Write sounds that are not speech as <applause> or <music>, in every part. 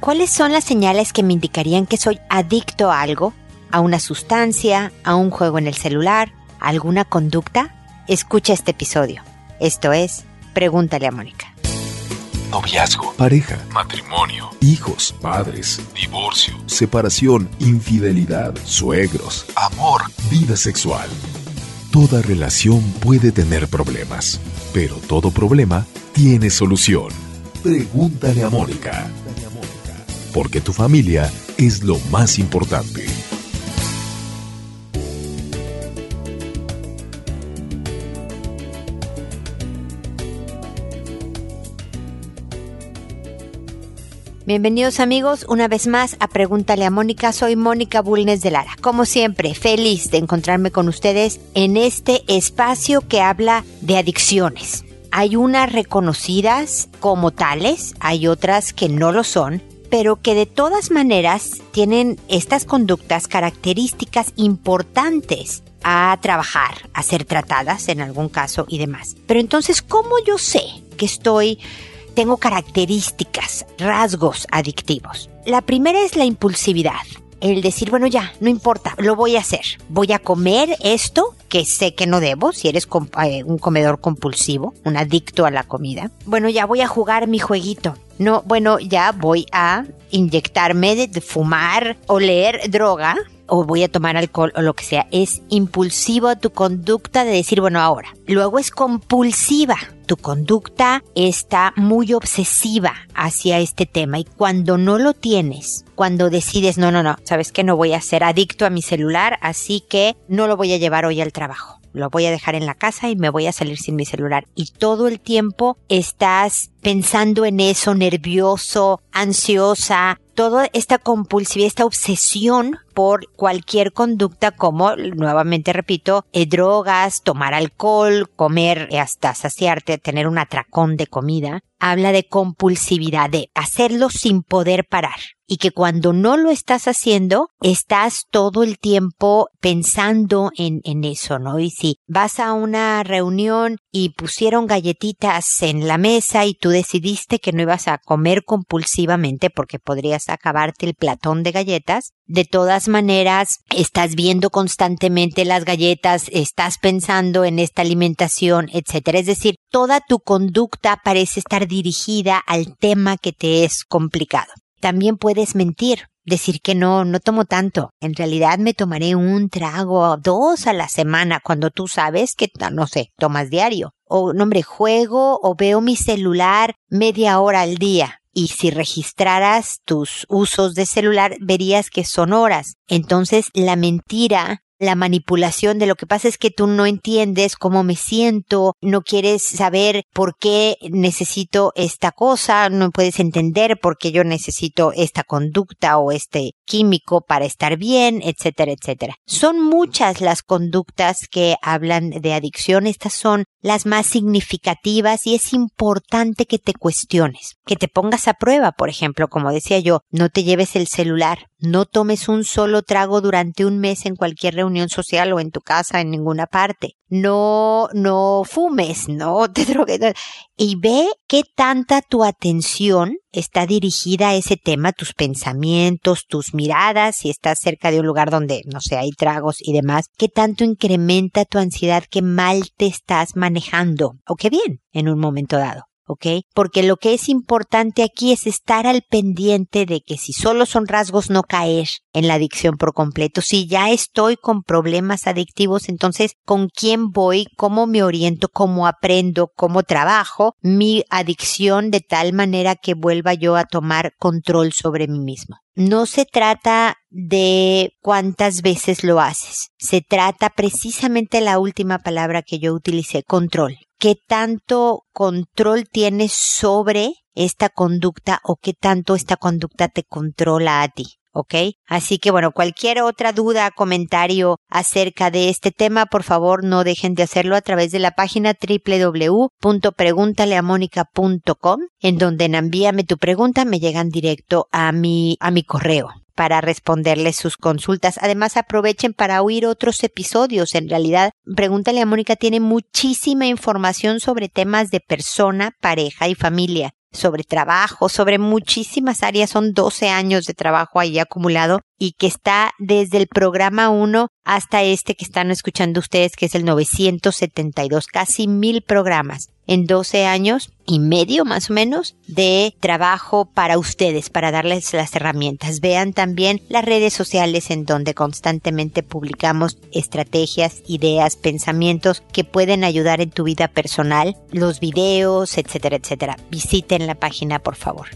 ¿Cuáles son las señales que me indicarían que soy adicto a algo? ¿A una sustancia? ¿A un juego en el celular? ¿A alguna conducta? Escucha este episodio. Esto es Pregúntale a Mónica. Noviazgo, pareja, matrimonio, hijos, padres, divorcio, separación, infidelidad, suegros, amor, vida sexual. Toda relación puede tener problemas, pero todo problema tiene solución. Pregúntale a Mónica. Porque tu familia es lo más importante. Bienvenidos amigos una vez más a Pregúntale a Mónica. Soy Mónica Bulnes de Lara. Como siempre, feliz de encontrarme con ustedes en este espacio que habla de adicciones. Hay unas reconocidas como tales, hay otras que no lo son, pero que de todas maneras tienen estas conductas características importantes a trabajar, a ser tratadas en algún caso y demás. Pero entonces, ¿cómo yo sé que estoy tengo características, rasgos adictivos. La primera es la impulsividad. El decir, bueno, ya, no importa, lo voy a hacer. Voy a comer esto que sé que no debo, si eres eh, un comedor compulsivo, un adicto a la comida. Bueno, ya voy a jugar mi jueguito. No, bueno, ya voy a inyectarme de, de fumar o leer droga o voy a tomar alcohol o lo que sea. Es impulsivo tu conducta de decir, bueno, ahora. Luego es compulsiva. Tu conducta está muy obsesiva hacia este tema y cuando no lo tienes, cuando decides, no, no, no, sabes que no voy a ser adicto a mi celular, así que no lo voy a llevar hoy al trabajo lo voy a dejar en la casa y me voy a salir sin mi celular. Y todo el tiempo estás pensando en eso, nervioso, ansiosa, toda esta compulsividad, esta obsesión por cualquier conducta como, nuevamente repito, eh, drogas, tomar alcohol, comer hasta saciarte, tener un atracón de comida, habla de compulsividad, de hacerlo sin poder parar y que cuando no lo estás haciendo, estás todo el tiempo pensando en, en eso, ¿no? Y si vas a una reunión y pusieron galletitas en la mesa y tú decidiste que no ibas a comer compulsivamente porque podrías acabarte el platón de galletas, de todas maneras, estás viendo constantemente las galletas, estás pensando en esta alimentación, etcétera. Es decir, toda tu conducta parece estar dirigida al tema que te es complicado. También puedes mentir, decir que no, no tomo tanto. En realidad me tomaré un trago, dos a la semana, cuando tú sabes que, no sé, tomas diario. O, no, hombre, juego o veo mi celular media hora al día. Y si registraras tus usos de celular, verías que son horas. Entonces, la mentira la manipulación de lo que pasa es que tú no entiendes cómo me siento, no quieres saber por qué necesito esta cosa, no puedes entender por qué yo necesito esta conducta o este químico para estar bien, etcétera, etcétera. Son muchas las conductas que hablan de adicción, estas son las más significativas y es importante que te cuestiones, que te pongas a prueba, por ejemplo, como decía yo, no te lleves el celular, no tomes un solo trago durante un mes en cualquier reunión social o en tu casa, en ninguna parte. No, no fumes, no <laughs> te drogues. Y ve qué tanta tu atención está dirigida a ese tema, tus pensamientos, tus miradas, si estás cerca de un lugar donde, no sé, hay tragos y demás, qué tanto incrementa tu ansiedad, qué mal te estás manejando o qué bien en un momento dado. ¿Ok? Porque lo que es importante aquí es estar al pendiente de que si solo son rasgos no caer en la adicción por completo. Si ya estoy con problemas adictivos, entonces, ¿con quién voy? ¿Cómo me oriento? ¿Cómo aprendo? ¿Cómo trabajo mi adicción de tal manera que vuelva yo a tomar control sobre mí mismo? No se trata de cuántas veces lo haces. Se trata precisamente la última palabra que yo utilicé, control qué tanto control tienes sobre esta conducta o qué tanto esta conducta te controla a ti. ¿ok? Así que bueno, cualquier otra duda, comentario acerca de este tema, por favor no dejen de hacerlo a través de la página www.preguntaleamónica.com, en donde en envíame tu pregunta me llegan directo a mi, a mi correo para responderles sus consultas. Además, aprovechen para oír otros episodios. En realidad, Pregúntale a Mónica tiene muchísima información sobre temas de persona, pareja y familia sobre trabajo, sobre muchísimas áreas. Son 12 años de trabajo ahí acumulado y que está desde el programa 1 hasta este que están escuchando ustedes, que es el 972, casi mil programas en 12 años y medio más o menos de trabajo para ustedes, para darles las herramientas. Vean también las redes sociales en donde constantemente publicamos estrategias, ideas, pensamientos que pueden ayudar en tu vida personal, los videos, etcétera, etcétera. Visiten la página, por favor.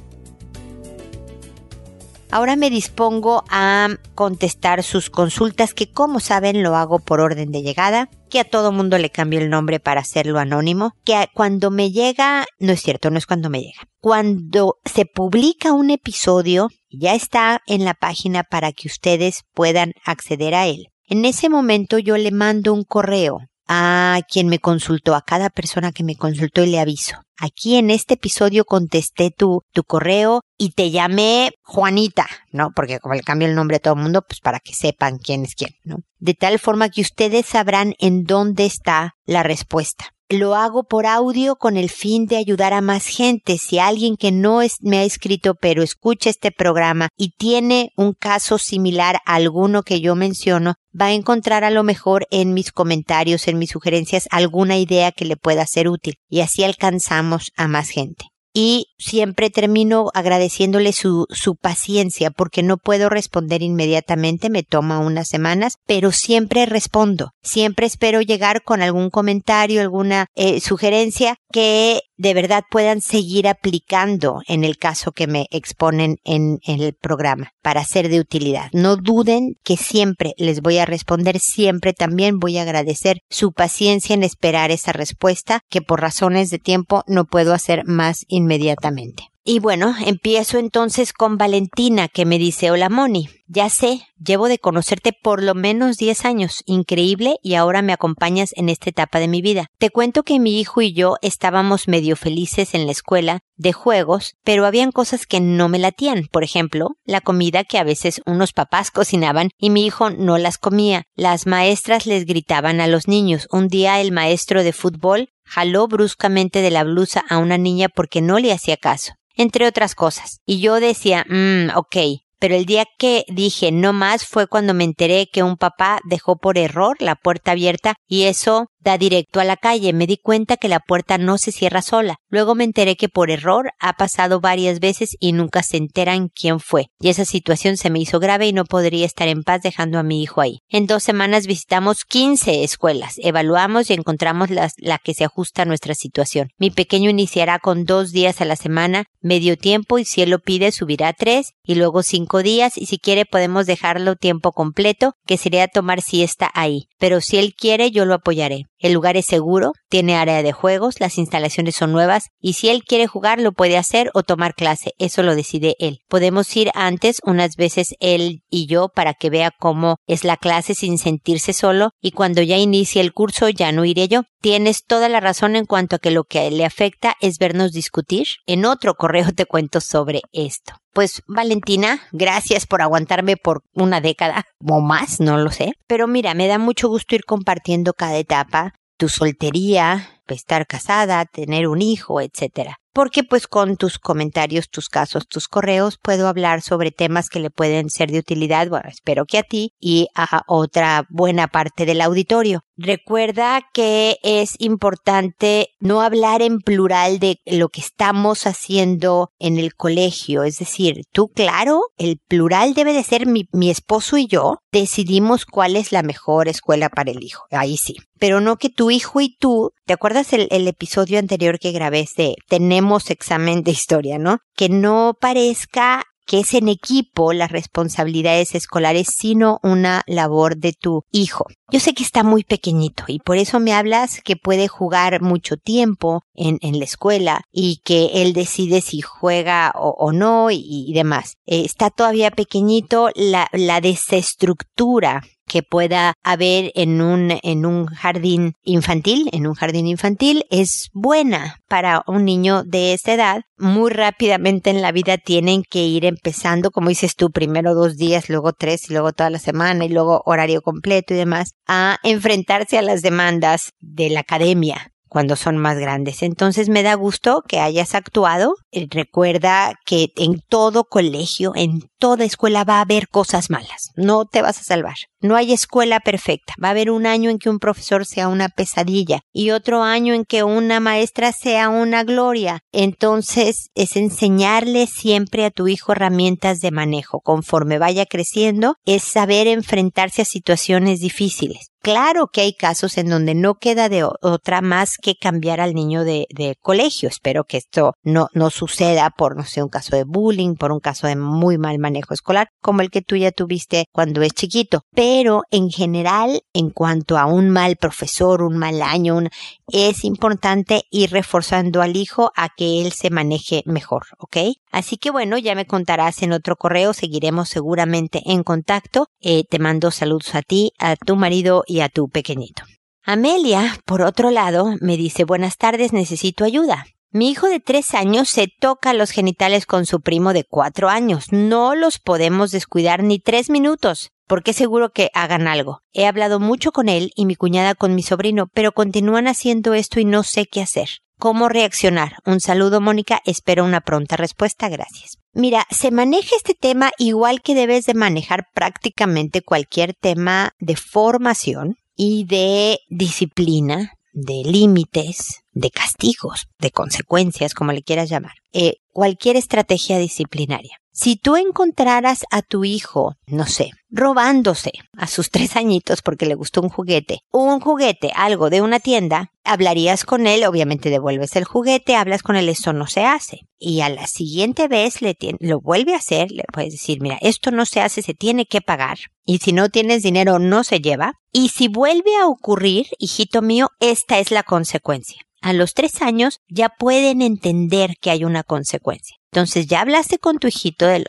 Ahora me dispongo a contestar sus consultas que como saben lo hago por orden de llegada, que a todo mundo le cambio el nombre para hacerlo anónimo, que cuando me llega, no es cierto, no es cuando me llega, cuando se publica un episodio, ya está en la página para que ustedes puedan acceder a él. En ese momento yo le mando un correo a quien me consultó, a cada persona que me consultó y le aviso. Aquí en este episodio contesté tu, tu correo y te llamé Juanita, ¿no? Porque como le cambio el nombre a todo el mundo, pues para que sepan quién es quién, ¿no? De tal forma que ustedes sabrán en dónde está la respuesta lo hago por audio con el fin de ayudar a más gente. Si alguien que no me ha escrito pero escucha este programa y tiene un caso similar a alguno que yo menciono, va a encontrar a lo mejor en mis comentarios, en mis sugerencias, alguna idea que le pueda ser útil y así alcanzamos a más gente y siempre termino agradeciéndole su, su paciencia porque no puedo responder inmediatamente, me toma unas semanas, pero siempre respondo. Siempre espero llegar con algún comentario, alguna eh, sugerencia que de verdad puedan seguir aplicando en el caso que me exponen en, el programa para ser de utilidad. No duden que siempre les voy a responder, siempre también voy a agradecer su paciencia en esperar esa respuesta que por razones de tiempo no puedo hacer más inmediatamente. Y bueno, empiezo entonces con Valentina que me dice, hola Moni, ya sé, llevo de conocerte por lo menos 10 años, increíble, y ahora me acompañas en esta etapa de mi vida. Te cuento que mi hijo y yo estábamos medio felices en la escuela de juegos, pero habían cosas que no me latían, por ejemplo, la comida que a veces unos papás <laughs> cocinaban y mi hijo no las comía. Las maestras les gritaban a los niños. Un día el maestro de fútbol jaló bruscamente de la blusa a una niña porque no le hacía caso entre otras cosas. Y yo decía, mmm, ok, pero el día que dije no más fue cuando me enteré que un papá dejó por error la puerta abierta y eso da directo a la calle. Me di cuenta que la puerta no se cierra sola. Luego me enteré que por error ha pasado varias veces y nunca se enteran quién fue. Y esa situación se me hizo grave y no podría estar en paz dejando a mi hijo ahí. En dos semanas visitamos 15 escuelas, evaluamos y encontramos la, la que se ajusta a nuestra situación. Mi pequeño iniciará con dos días a la semana, medio tiempo y si él lo pide subirá a tres y luego cinco días y si quiere podemos dejarlo tiempo completo, que sería tomar siesta ahí. Pero si él quiere yo lo apoyaré. El lugar es seguro, tiene área de juegos, las instalaciones son nuevas y si él quiere jugar lo puede hacer o tomar clase, eso lo decide él. Podemos ir antes unas veces él y yo para que vea cómo es la clase sin sentirse solo y cuando ya inicie el curso ya no iré yo. Tienes toda la razón en cuanto a que lo que le afecta es vernos discutir. En otro correo <laughs> te cuento sobre esto. Pues Valentina, gracias por aguantarme por una década <laughs> o más, no lo sé. Pero mira, me da mucho gusto ir compartiendo cada etapa, tu soltería, estar casada, tener un hijo, etcétera porque pues con tus comentarios, tus casos, tus correos puedo hablar sobre temas que le pueden ser de utilidad, bueno, espero que a ti y a otra buena parte del auditorio. Recuerda que es importante no hablar en plural de lo que estamos haciendo en el colegio, es decir, tú claro, el plural debe de ser mi, esposo y yo decidimos cuál es la mejor escuela para el hijo, ahí sí, pero no que tu hijo y tú, ¿te acuerdas el, el episodio anterior que grabé de tener examen de historia, ¿no? Que no parezca que es en equipo las responsabilidades escolares, sino una labor de tu hijo. Yo sé que está muy pequeñito y por eso me hablas que puede jugar mucho tiempo en, en la escuela y que él decide si juega o, no y, demás. Eh, está todavía pequeñito, la, la desestructura que pueda haber en un, en un jardín infantil, en un jardín infantil, es buena para un niño de esa edad. Muy rápidamente en la vida tienen que ir empezando, como dices tú, primero dos días, luego tres y luego toda la semana y luego horario completo y demás, a enfrentarse a las demandas de la academia cuando son más grandes. Entonces me da gusto que hayas actuado. Eh, recuerda que en todo colegio, en toda escuela va a haber cosas malas. No te vas a salvar. No hay escuela perfecta. Va a haber un año en que un profesor sea una pesadilla y otro año en que una maestra sea una gloria. Entonces es enseñarle siempre a tu hijo herramientas de manejo. Conforme vaya creciendo, es saber enfrentarse a situaciones difíciles. Claro que hay casos en donde no queda de otra más que cambiar al niño de, colegio. Espero que esto no, no suceda por, no sé, un caso de bullying, por un caso de muy mal manejo escolar, como el que tú ya tuviste cuando es chiquito. Pero en general, en cuanto a un mal profesor, un mal año, es importante ir reforzando al hijo a que él se maneje mejor, ¿ok? Así que bueno, ya me contarás en otro correo, seguiremos seguramente en contacto. Eh, te mando saludos a ti, a tu marido y a tu pequeñito. Amelia, por otro lado, me dice buenas tardes, necesito ayuda. Mi hijo de tres años se toca los genitales con su primo de cuatro años. No los podemos descuidar ni tres minutos, porque seguro que hagan algo. He hablado mucho con él y mi cuñada con mi sobrino, pero continúan haciendo esto y no sé qué hacer. ¿Cómo reaccionar? Un saludo, Mónica. Espero una pronta respuesta. Gracias. Mira, se maneja este tema igual que debes de manejar prácticamente cualquier tema de formación y de disciplina, de límites, de castigos, de consecuencias, como le quieras llamar. Eh, cualquier estrategia disciplinaria. Si tú encontraras a tu hijo, no sé, robándose a sus <laughs> tres añitos porque le gustó un juguete, un juguete, algo de una tienda, hablarías con él, obviamente devuelves el juguete, hablas con él, esto no se hace. Y a la siguiente vez le lo vuelve a hacer, le puedes decir, mira, esto no se hace, se tiene que pagar. Y si no tienes dinero, no se lleva. Y si vuelve a ocurrir, hijito mío, esta es la consecuencia a los tres años ya pueden entender que hay una consecuencia. Entonces ya hablaste con tu hijito del,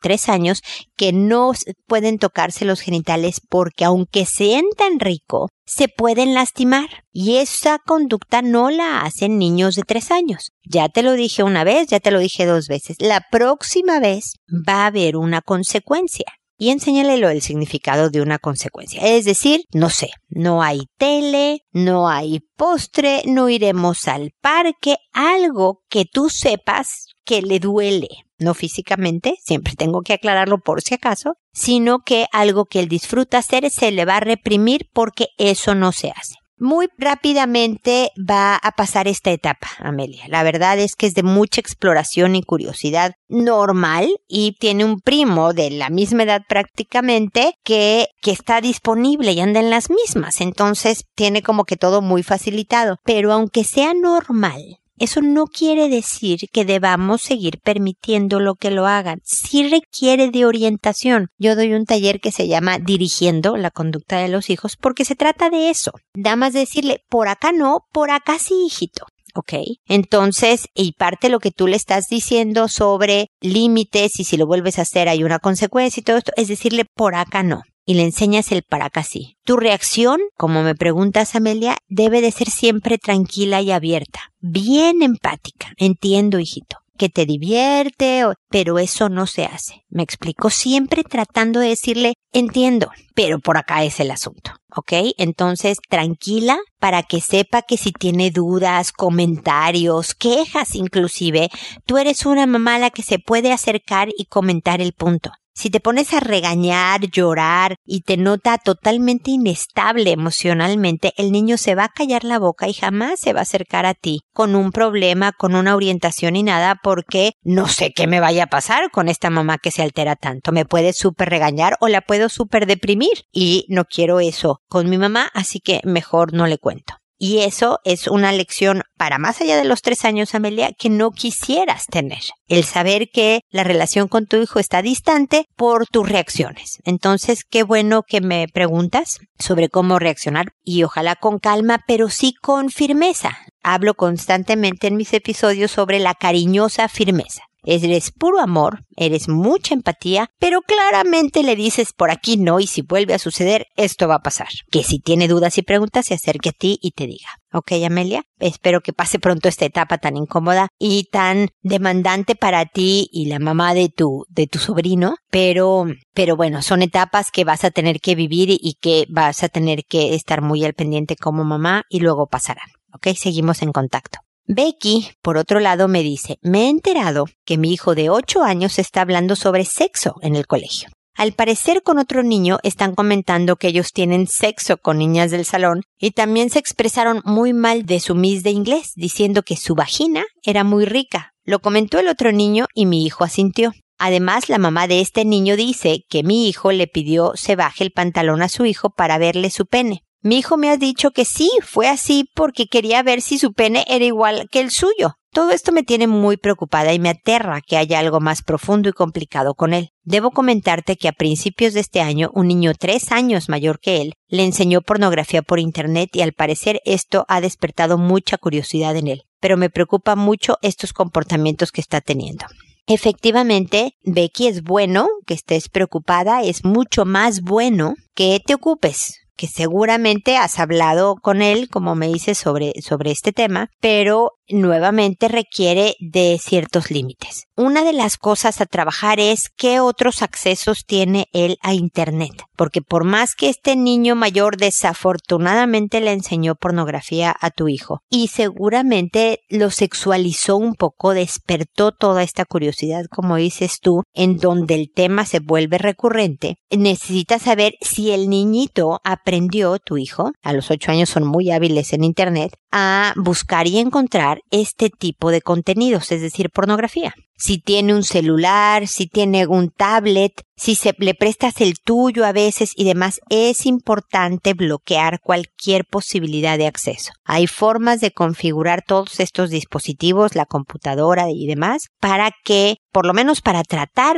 tres años que no pueden tocarse los genitales porque aunque sientan rico, se pueden lastimar. Y esa conducta no la hacen niños de tres años. Ya te lo dije una vez, ya te lo dije dos veces. La próxima vez va a haber una consecuencia y enséñale del significado de una consecuencia. Es decir, no sé, no hay tele, no hay postre, no iremos al parque, algo que tú sepas que le duele, no físicamente, siempre tengo que aclararlo por si acaso, sino que algo que él disfruta hacer se le va a reprimir porque eso no se hace. Muy rápidamente va a pasar esta etapa, Amelia. La verdad es que es de mucha exploración y curiosidad normal y tiene un primo de la misma edad prácticamente que, que está disponible y anda en las mismas. Entonces tiene como que todo muy facilitado. Pero aunque sea normal, eso no quiere decir que debamos seguir permitiendo lo que lo hagan. Sí requiere de orientación. Yo doy un taller que se llama Dirigiendo la conducta de los hijos porque se trata de eso. Nada más decirle, por acá no, por acá sí, hijito. ¿ok? Entonces, y parte de lo que tú le estás diciendo sobre límites y si lo vuelves a hacer hay una consecuencia y todo esto, es decirle por acá no y le enseñas el para casi. Tu reacción, como me preguntas Amelia, debe de ser siempre tranquila y abierta, bien empática. Entiendo, hijito que te divierte, pero eso no se hace. Me explico siempre tratando de decirle, entiendo, pero por acá es el asunto, ¿ok? Entonces, tranquila para que sepa que si tiene dudas, comentarios, quejas inclusive, tú eres una mamá a la que se puede acercar y comentar el punto. Si te pones a regañar, llorar y te nota totalmente inestable emocionalmente, el niño se va a callar la boca y jamás se va a acercar a ti con un problema, con una orientación y nada, porque no sé qué me vaya a pasar con esta mamá que se altera tanto. Me puede súper regañar o la puedo súper deprimir y no quiero eso con mi mamá, así que mejor no le cuento. Y eso es una lección para más allá de los tres años, Amelia, que no quisieras tener. El saber que la relación con tu hijo está distante por tus reacciones. Entonces, qué bueno que me preguntas sobre cómo reaccionar y ojalá con calma, pero sí con firmeza. Hablo constantemente en mis episodios sobre la cariñosa firmeza. Eres puro amor, eres mucha empatía, pero claramente le dices por aquí no y si vuelve a suceder, esto va a pasar. Que si tiene dudas y preguntas, se acerque a ti y te diga. Ok, Amelia, espero que pase pronto esta etapa tan incómoda y tan demandante para ti y la mamá de tu, de tu sobrino, pero, pero bueno, son etapas que vas a tener que vivir y que vas a tener que estar muy al pendiente como mamá y luego pasarán. Ok, seguimos en contacto. Becky, por otro lado, me dice, me he enterado que mi hijo de 8 años está hablando sobre sexo en el colegio. Al parecer con otro niño están comentando que ellos tienen sexo con niñas del salón y también se expresaron muy mal de su Miss de inglés, diciendo que su vagina era muy rica. Lo comentó el otro niño y mi hijo asintió. Además, la mamá de este niño dice que mi hijo le pidió se baje el pantalón a su hijo para verle su pene. Mi hijo me ha dicho que sí, fue así porque quería ver si su pene era igual que el suyo. Todo esto me tiene muy preocupada y me aterra que haya algo más profundo y complicado con él. Debo comentarte que a principios de este año un niño tres años mayor que él le enseñó pornografía por Internet y al parecer esto ha despertado mucha curiosidad en él. Pero me preocupa mucho estos comportamientos que está teniendo. Efectivamente, Becky es bueno que estés preocupada, es mucho más bueno que te ocupes que seguramente has hablado con él, como me dices, sobre, sobre este tema, pero nuevamente requiere de ciertos límites. Una de las cosas a trabajar es qué otros accesos tiene él a Internet, porque por más que este niño mayor desafortunadamente le enseñó pornografía a tu hijo y seguramente lo sexualizó un poco, despertó toda esta curiosidad, como dices tú, en donde el tema se vuelve recurrente, necesitas saber si el niñito aprendió, tu hijo, a los ocho años son muy hábiles en Internet, a buscar y encontrar este tipo de contenidos, es decir, pornografía. Si tiene un celular, si tiene un tablet, si se le prestas el tuyo a veces y demás, es importante bloquear cualquier posibilidad de acceso. Hay formas de configurar todos estos dispositivos, la computadora y demás, para que, por lo menos para tratar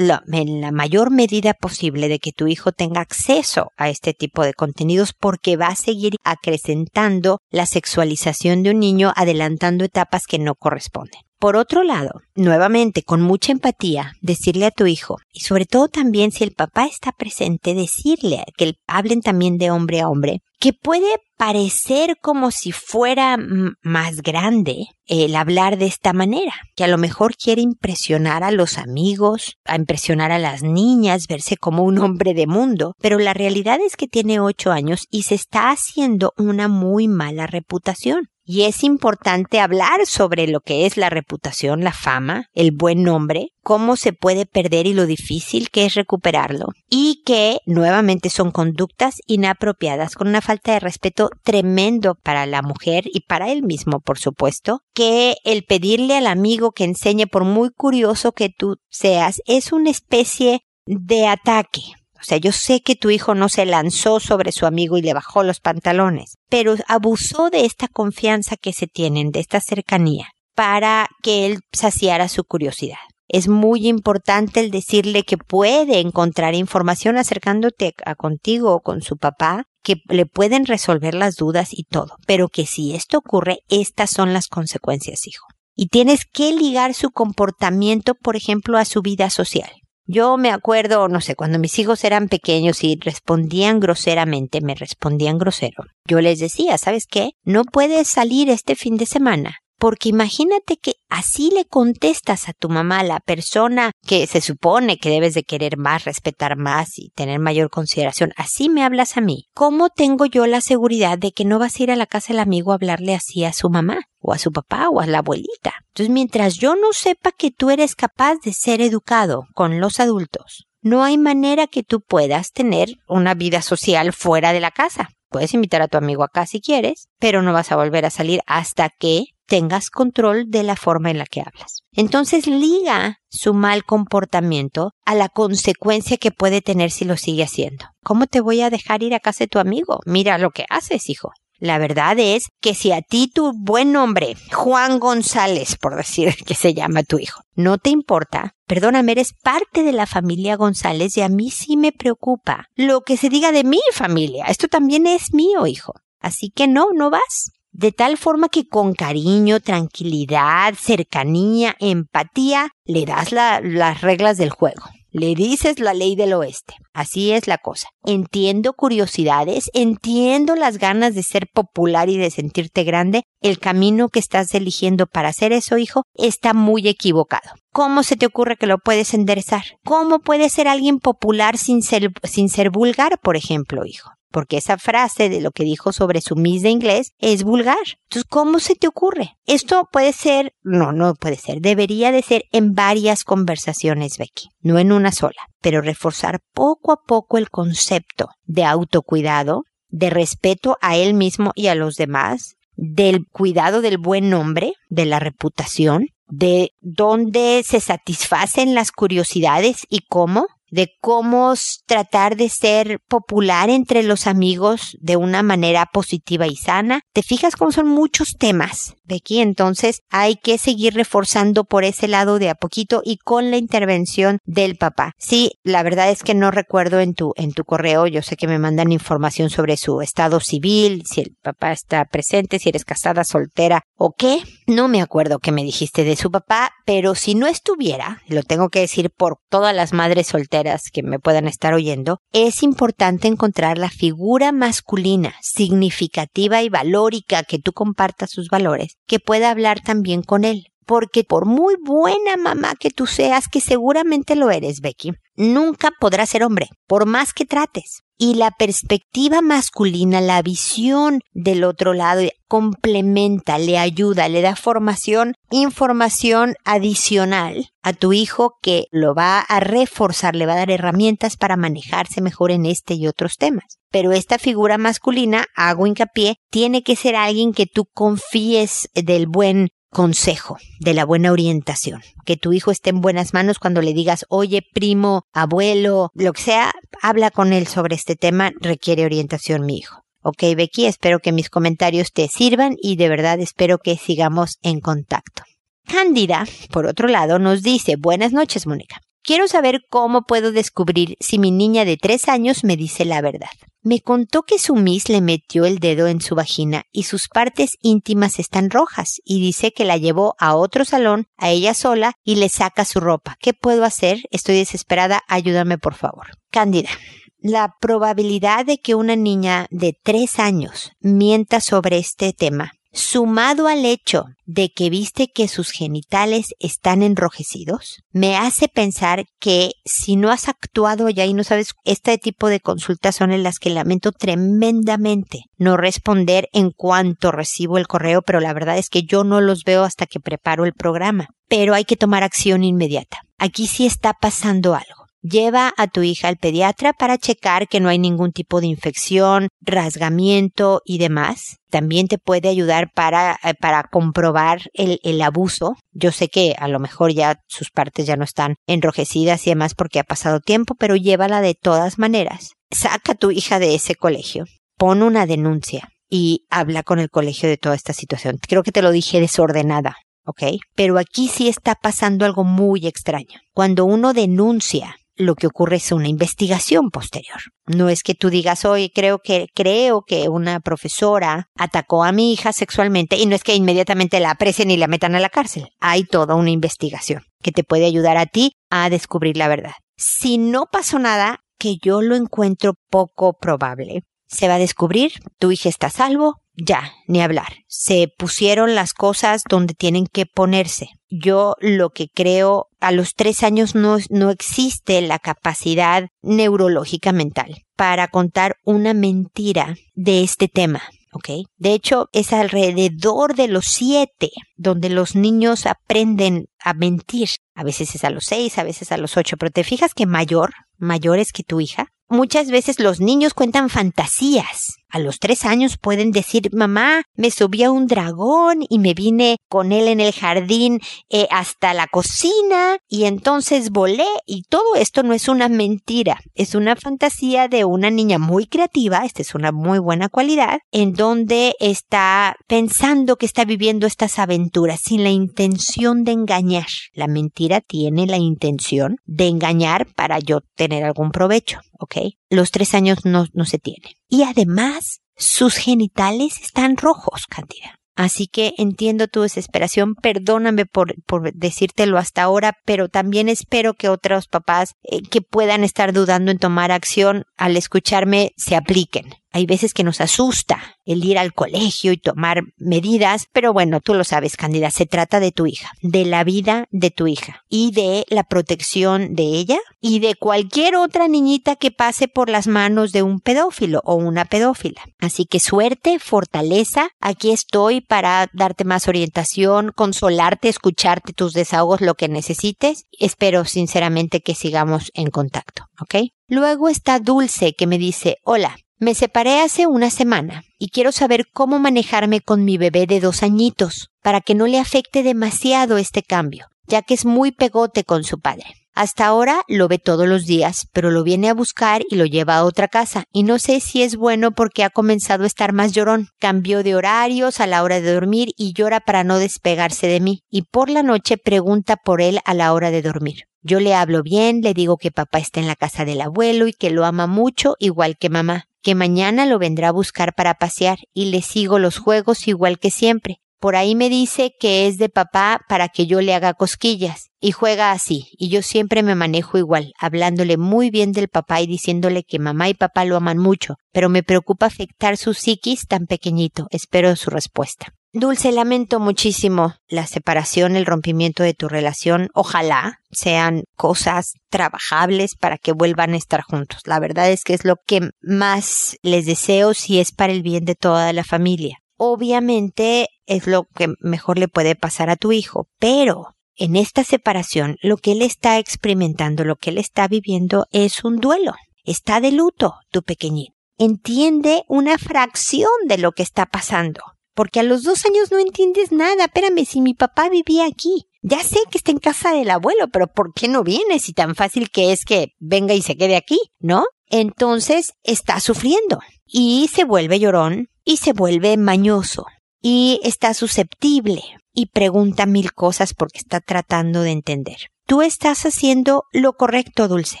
en la mayor medida posible de que tu hijo tenga acceso a este tipo de contenidos, porque va a seguir acrecentando la sexualización de un niño adelantando etapas que no corresponden. Por otro lado, nuevamente, con mucha empatía, decirle a tu hijo, y sobre todo también si el papá está presente, decirle que hablen también de hombre a hombre, que puede parecer como si fuera más grande el hablar de esta manera, que a lo mejor quiere impresionar a los amigos, a impresionar a las niñas, verse como un hombre de mundo, pero la realidad es que tiene ocho años y se está haciendo una muy mala reputación. Y es importante hablar sobre lo que es la reputación, la fama, el buen nombre, cómo se puede perder y lo difícil que es recuperarlo. Y que nuevamente son conductas inapropiadas con una falta de respeto tremendo para la mujer y para él mismo, por supuesto, que el pedirle al amigo que enseñe, por muy curioso que tú seas, es una especie de ataque o sea, yo sé que tu hijo no se lanzó sobre su amigo y le bajó los pantalones, pero abusó de esta confianza que se tienen, de esta cercanía, para que él saciara su curiosidad. Es muy importante el decirle que puede encontrar información acercándote a contigo o con su papá, que le pueden resolver las dudas y todo, pero que si esto ocurre, estas son las consecuencias, hijo. Y tienes que ligar su comportamiento, por ejemplo, a su vida social. Yo me acuerdo, no sé, cuando mis hijos eran pequeños y respondían groseramente, me respondían grosero. Yo les decía, ¿sabes qué? No puedes salir este fin de semana. Porque imagínate que así le contestas a tu mamá, la persona que se supone que debes de querer más, respetar más y tener mayor consideración. Así me hablas a mí. ¿Cómo tengo yo la seguridad de que no vas a ir a la casa del amigo a hablarle así a su mamá? o a su papá o a la abuelita. Entonces, mientras yo no sepa que tú eres capaz de ser educado con los adultos, no hay manera que tú puedas tener una vida social fuera de la casa. Puedes invitar a tu amigo acá si quieres, pero no vas a volver a salir hasta que tengas control de la forma en la que hablas. Entonces liga su mal comportamiento a la consecuencia que puede tener si lo sigue haciendo. ¿Cómo te voy a dejar ir a casa de tu amigo? Mira lo que haces, hijo. La verdad es que si a ti tu buen nombre, Juan González, por decir <laughs> que se llama tu hijo, no te importa, perdóname, eres parte de la familia González y a mí sí me preocupa lo que se diga de mi familia. Esto también es mío, hijo. Así que no, no vas. De tal forma que con cariño, tranquilidad, cercanía, empatía, le das las reglas del juego. Le dices la ley del oeste. Así es la cosa. Entiendo curiosidades, entiendo las ganas de ser popular y de sentirte grande. El camino que estás eligiendo para hacer eso, hijo, está muy equivocado. ¿Cómo se te ocurre que lo puedes enderezar? ¿Cómo puedes ser alguien popular sin ser, sin ser vulgar, por ejemplo, hijo? Porque esa frase de lo que dijo sobre su Miss de inglés es vulgar. Entonces, ¿cómo se te ocurre? Esto puede ser, no, no puede ser, debería de ser en varias conversaciones, Becky, no en una sola, pero reforzar poco a poco el concepto de autocuidado, de respeto a él mismo y a los demás, del cuidado del buen nombre, de la reputación, de dónde se satisfacen las curiosidades y cómo, de cómo tratar de ser popular entre los amigos de una manera positiva y sana. Te fijas cómo son muchos temas, Becky, entonces hay que seguir reforzando por ese lado de a poquito y con la intervención del papá. Sí, la verdad es que no recuerdo en tu en tu correo, yo sé que me mandan información sobre su estado civil, si el papá está presente, si eres casada, soltera o qué. No me acuerdo qué me dijiste de su papá, pero si no estuviera, lo tengo que decir por todas las madres solteras que me puedan estar oyendo, es importante encontrar la figura masculina significativa y valórica que tú compartas sus valores, que pueda hablar también con él. Porque por muy buena mamá que tú seas, que seguramente lo eres, Becky, nunca podrás ser hombre, por más que trates y la perspectiva masculina, la visión del otro lado, complementa, le ayuda, le da formación, información adicional a tu hijo que lo va a reforzar, le va a dar herramientas para manejarse mejor en este y otros temas. Pero esta figura masculina, hago hincapié, tiene que ser alguien que tú confíes del buen consejo, de la buena orientación. Que tu hijo esté en buenas manos cuando le digas, oye, primo, abuelo, lo que sea, habla con él sobre este tema, requiere orientación mi hijo. Ok, Becky, espero que mis comentarios te sirvan y de verdad espero que sigamos en contacto. Cándida, por otro lado, nos dice, buenas noches, Mónica. Quiero saber cómo puedo descubrir si mi niña de tres años me dice la verdad. Me contó que su Miss le metió el dedo en su vagina y sus partes íntimas están rojas y dice que la llevó a otro salón, a ella sola, y le saca su ropa. ¿Qué puedo hacer? Estoy desesperada. Ayúdame, por favor. Cándida. La probabilidad de que una niña de tres años mienta sobre este tema sumado al hecho de que viste que sus genitales están enrojecidos, me hace pensar que si no has actuado ya y no sabes, este tipo de consultas son en las que lamento tremendamente no responder en cuanto recibo el correo, pero la verdad es que yo no los veo hasta que preparo el programa. Pero hay que tomar acción inmediata. Aquí sí está pasando algo. Lleva a tu hija al pediatra para checar que no hay ningún tipo de infección, rasgamiento y demás. También te puede ayudar para, eh, para comprobar el, el abuso. Yo sé que a lo mejor ya sus partes ya no están enrojecidas y demás porque ha pasado tiempo, pero llévala de todas maneras. Saca a tu hija de ese colegio. Pon una denuncia y habla con el colegio de toda esta situación. Creo que te lo dije desordenada. ¿ok? Pero aquí sí está pasando algo muy extraño. Cuando uno denuncia lo que ocurre es una investigación posterior. No es que tú digas, oye, creo que, creo que una profesora atacó a mi hija sexualmente y no es que inmediatamente la apresen y la metan a la cárcel. Hay toda una investigación que te puede ayudar a ti a descubrir la verdad. Si no pasó nada, que yo lo encuentro poco probable, se va a descubrir, tu hija está salvo, ya, ni hablar. Se pusieron las cosas donde tienen que ponerse. Yo lo que creo, a los tres años no, no existe la capacidad neurológica mental para contar una mentira de este tema. ¿ok? De hecho, es alrededor de los siete donde los niños aprenden a mentir. A veces es a los seis, a veces a los ocho, pero te fijas que mayor, mayor es que tu hija. Muchas veces los niños cuentan fantasías a los tres años pueden decir, mamá, me subí a un dragón y me vine con él en el jardín eh, hasta la cocina y entonces volé y todo esto no es una mentira, es una fantasía de una niña muy creativa, esta es una muy buena cualidad, en donde está pensando que está viviendo estas aventuras sin la intención de engañar. La mentira tiene la intención de engañar para yo tener algún provecho, ¿ok? Los tres años no, no se tiene. Y además, sus genitales están rojos, Cándida. Así que entiendo tu desesperación, perdóname por, por, decírtelo hasta ahora, pero también espero que otros papás eh, que puedan estar dudando en tomar acción al escucharme se apliquen. Hay veces que nos asusta el ir al colegio y tomar medidas, pero bueno, tú lo sabes, Candida, se trata de tu hija, de la vida de tu hija y de la protección de ella y de cualquier otra niñita que pase por las manos de un pedófilo o una pedófila. Así que suerte, fortaleza, aquí estoy para darte más orientación, consolarte, escucharte tus desahogos, lo que necesites. Espero sinceramente que sigamos en contacto, ¿ok? Luego está Dulce que me dice, hola, me separé hace una semana y quiero saber cómo manejarme con mi bebé de dos añitos para que no le afecte demasiado este cambio, ya que es muy pegote con su padre. Hasta ahora lo ve todos los días, pero lo viene a buscar y lo lleva a otra casa, y no sé si es bueno porque ha comenzado a estar más llorón. Cambió de horarios a la hora de dormir y llora para no despegarse de mí, y por la noche pregunta por él a la hora de dormir. Yo le hablo bien, le digo que papá está en la casa del abuelo y que lo ama mucho, igual que mamá, que mañana lo vendrá a buscar para pasear y le sigo los juegos igual que siempre. Por ahí me dice que es de papá para que yo le haga cosquillas y juega así, y yo siempre me manejo igual, hablándole muy bien del papá y diciéndole que mamá y papá lo aman mucho, pero me preocupa afectar su psiquis tan pequeñito. Espero su respuesta. Dulce, lamento muchísimo la separación, el rompimiento de tu relación. Ojalá sean cosas trabajables para que vuelvan a estar juntos. La verdad es que es lo que más les deseo si es para el bien de toda la familia. Obviamente es lo que mejor le puede pasar a tu hijo, pero en esta separación lo que él está experimentando, lo que él está viviendo es un duelo. Está de luto, tu pequeñín. Entiende una fracción de lo que está pasando porque a los dos años no entiendes nada. Espérame, si mi papá vivía aquí. Ya sé que está en casa del abuelo, pero ¿por qué no viene si tan fácil que es que venga y se quede aquí, ¿no? Entonces está sufriendo y se vuelve llorón y se vuelve mañoso y está susceptible y pregunta mil cosas porque está tratando de entender. Tú estás haciendo lo correcto, Dulce.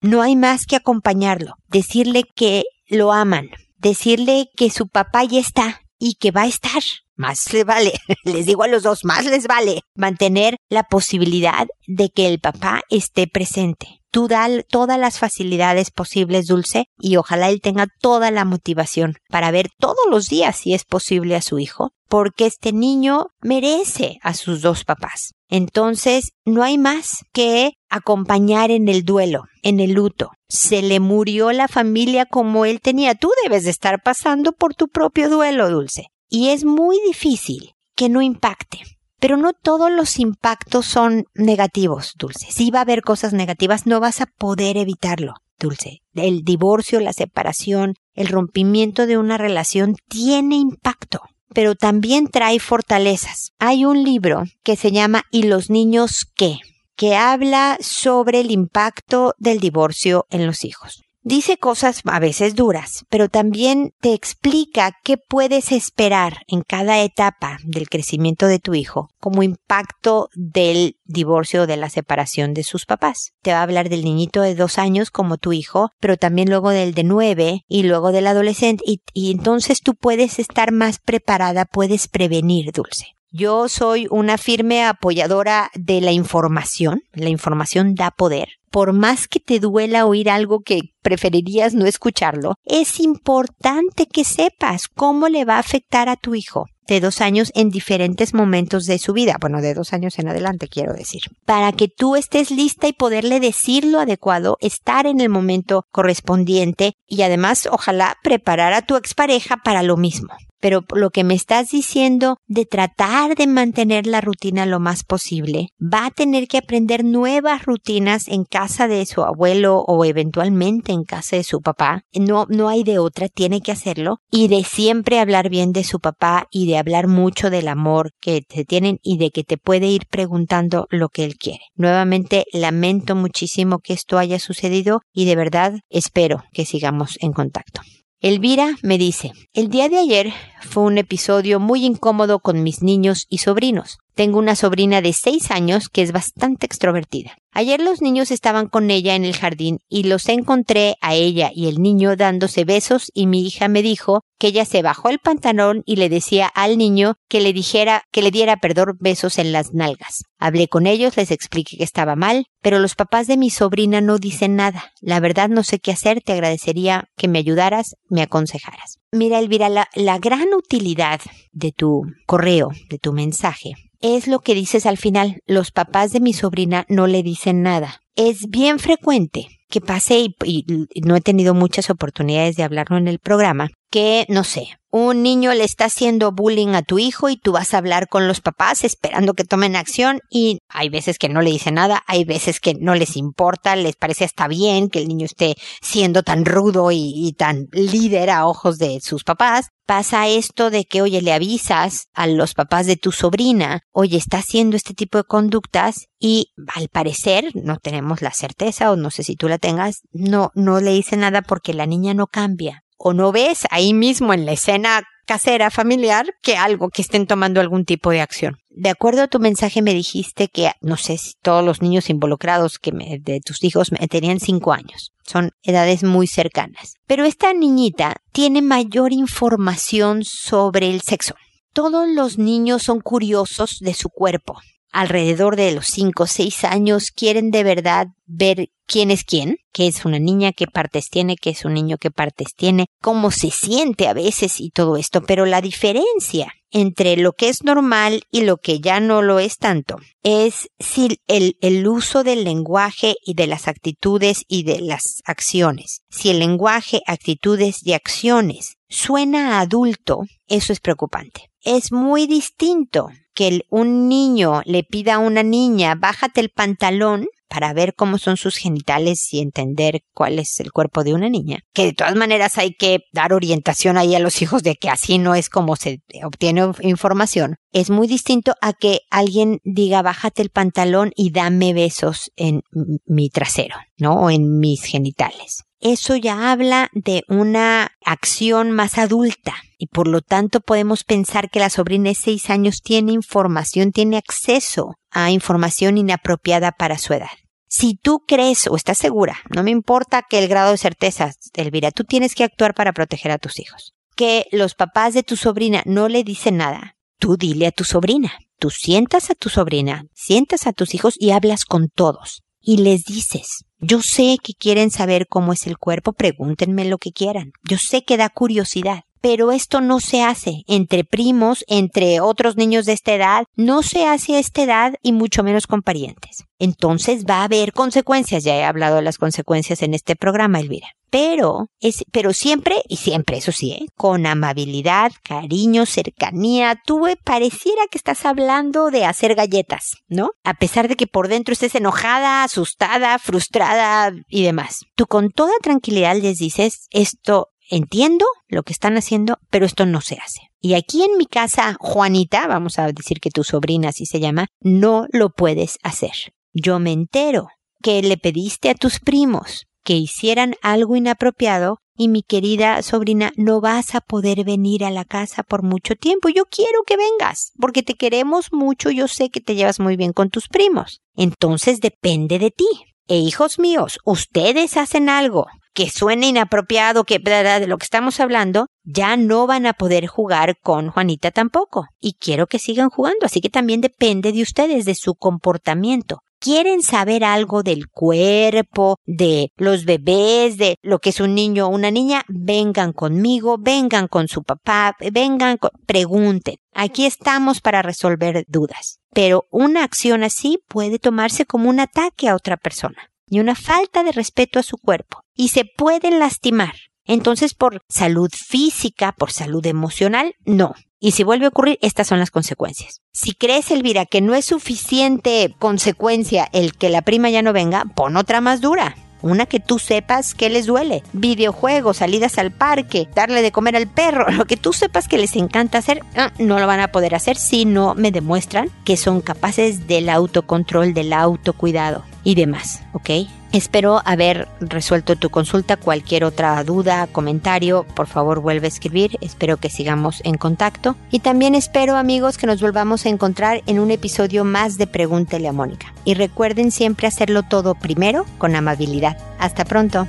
No hay más que acompañarlo, decirle que lo aman, decirle que su papá ya está y que va a estar. Más le vale, <laughs> les digo a los dos, más les vale mantener la posibilidad de que el papá esté presente. Tú da todas las facilidades posibles, Dulce, y ojalá él tenga toda la motivación para ver todos los días si es posible a su hijo, porque este niño merece a sus dos papás. Entonces, no hay más que acompañar en el duelo, en el luto. Se le murió la familia como él tenía. Tú debes de estar pasando por tu propio duelo, Dulce. Y es muy difícil que no impacte. Pero no todos los impactos son negativos, Dulce. Si va a haber cosas negativas, no vas a poder evitarlo, Dulce. El divorcio, la separación, el rompimiento de una relación tiene impacto, pero también trae fortalezas. Hay un libro que se llama ¿Y los niños qué? Que habla sobre el impacto del divorcio en los hijos. Dice cosas a veces duras, pero también te explica qué puedes esperar en cada etapa del crecimiento de tu hijo como impacto del divorcio o de la separación de sus papás. Te va a hablar del niñito de dos años como tu hijo, pero también luego del de nueve y luego del adolescente y, entonces tú puedes estar más preparada, puedes prevenir, Dulce. Yo soy una firme apoyadora de la información. La información da poder por más que te duela oír algo que preferirías no escucharlo, es importante que sepas cómo le va a afectar a tu hijo de dos años en diferentes momentos de su vida, bueno, de dos años en adelante quiero decir, para que tú estés lista y poderle decir lo adecuado, estar en el momento correspondiente y además ojalá preparar a tu expareja para lo mismo pero lo que me estás diciendo de tratar de mantener la rutina lo más posible, va a tener que aprender nuevas rutinas en casa de su abuelo o eventualmente en casa de su papá. No, no hay de otra, tiene que hacerlo. Y de siempre hablar bien de su papá y de hablar mucho del amor que te tienen y de que te puede ir preguntando lo que él quiere. Nuevamente, lamento muchísimo que esto haya sucedido y de verdad espero que sigamos en contacto. Elvira me dice, el día de ayer fue un episodio muy incómodo con mis niños y sobrinos. Tengo una sobrina de seis años que es bastante extrovertida. Ayer los niños estaban con ella en el jardín y los encontré a ella y el niño dándose besos y mi hija me dijo que ella se bajó el pantalón y le decía al niño que le dijera que le diera perdón besos en las nalgas. Hablé con ellos, les expliqué que estaba mal, pero los papás de mi sobrina no dicen nada. La verdad no sé qué hacer, te agradecería que me ayudaras, me aconsejaras. Mira, Elvira, la gran utilidad de tu correo, de tu mensaje, es lo que dices al final. Los papás de mi sobrina no le dicen nada. Es bien frecuente que pase, y, no he tenido muchas oportunidades de hablarlo en el programa, que, no sé, un niño le está haciendo bullying a tu hijo y tú vas a hablar con los papás esperando que tomen acción y hay veces que no le dice nada, hay veces que no les importa, les parece hasta bien que el niño esté siendo tan rudo y, tan líder a ojos de sus papás. Pasa esto de que, oye, le avisas a los papás de tu sobrina, oye, está haciendo este tipo de conductas y al parecer, no tenemos la certeza o no sé si tú la tengas, no, no le dice nada porque la niña no cambia o no ves ahí mismo en la escena casera familiar que algo que estén tomando algún tipo de acción. De acuerdo a tu mensaje me dijiste que no sé si todos los niños involucrados que de tus hijos me, tenían cinco años. Son edades muy cercanas. Pero esta niñita tiene mayor información sobre el sexo. Todos los niños son curiosos de su cuerpo. Alrededor de los cinco o seis años quieren de verdad ver quién es quién, qué es una niña, qué partes tiene, qué es un niño, qué partes tiene, cómo se siente a veces y todo esto, pero la diferencia entre lo que es normal y lo que ya no lo es tanto es si el uso del lenguaje y de las actitudes y de las acciones. Si el lenguaje, actitudes y acciones suena adulto, eso es preocupante. Es muy distinto que un niño le pida a una niña, bájate el pantalón, para ver cómo son sus genitales y entender cuál es el cuerpo de una niña. Que de todas maneras hay que dar orientación ahí a los hijos de que así no es como se obtiene información. Es muy distinto a que alguien diga bájate el pantalón y dame besos en mi trasero, ¿no? O en mis genitales eso ya habla de una acción más adulta y por lo tanto podemos pensar que la sobrina de seis años tiene información, tiene acceso a información inapropiada para su edad. Si tú crees o estás segura, no me importa que el grado de certeza, Elvira, tú tienes que actuar para proteger a tus hijos. Que los papás de tu sobrina no le dicen nada, tú dile a tu sobrina. Tú sientas a tu sobrina, sientas a tus hijos y hablas con todos. Y les dices, yo sé que quieren saber cómo es el cuerpo, pregúntenme lo que quieran. Yo sé que da curiosidad pero esto no se hace entre primos, entre otros niños de esta edad, no se hace a esta edad y mucho menos con parientes. Entonces va a haber consecuencias, ya he hablado de las consecuencias en este programa, Elvira. Pero, es, pero siempre, y siempre, eso sí, ¿eh? con amabilidad, cariño, cercanía, tú pareciera que estás hablando de hacer galletas, ¿no? A pesar de que por dentro estés enojada, asustada, frustrada y demás. Tú con toda tranquilidad les dices, esto entiendo lo que están haciendo, pero esto no se hace. Y aquí en mi casa, Juanita, vamos a decir que tu sobrina así se llama, no lo puedes hacer. Yo me entero que le pediste a tus primos que hicieran algo inapropiado y mi querida sobrina, no vas a poder venir a la casa por mucho tiempo. Yo quiero que vengas, porque te queremos mucho, yo sé que te llevas muy bien con tus primos. Entonces depende de ti. E hijos míos, ustedes hacen algo que suene inapropiado, que de lo que estamos hablando, ya no van a poder jugar con Juanita tampoco. Y quiero que sigan jugando, así que también depende de ustedes, de su comportamiento. ¿Quieren saber algo del cuerpo, de los bebés, de lo que es un niño o una niña? Vengan conmigo, vengan con su papá, vengan, pregunten. Aquí estamos para resolver dudas. Pero una acción así puede tomarse como un ataque a otra persona y una falta de respeto a su cuerpo y se pueden lastimar. Entonces, por salud física, por salud emocional, no. Y si vuelve a ocurrir, estas son las consecuencias. Si crees, Elvira, que no es suficiente consecuencia el que la prima ya no venga, pon otra más dura. Una que tú sepas que les duele. Videojuegos, salidas al parque, darle de comer al perro, <laughs> lo que tú sepas que les encanta hacer, ah, no lo van a poder hacer si no me demuestran que son capaces del autocontrol, del autocuidado. y demás, ¿ok? Espero haber resuelto tu consulta. Cualquier otra duda, comentario, por favor vuelve a escribir. Espero que sigamos en contacto. Y también espero, amigos, que nos volvamos a encontrar en un episodio más de Pregúntele a Mónica. Y recuerden siempre hacerlo todo primero con amabilidad. Hasta pronto.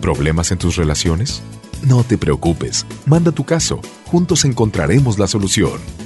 ¿Problemas en tus relaciones? No te preocupes, manda tu caso, juntos encontraremos la solución.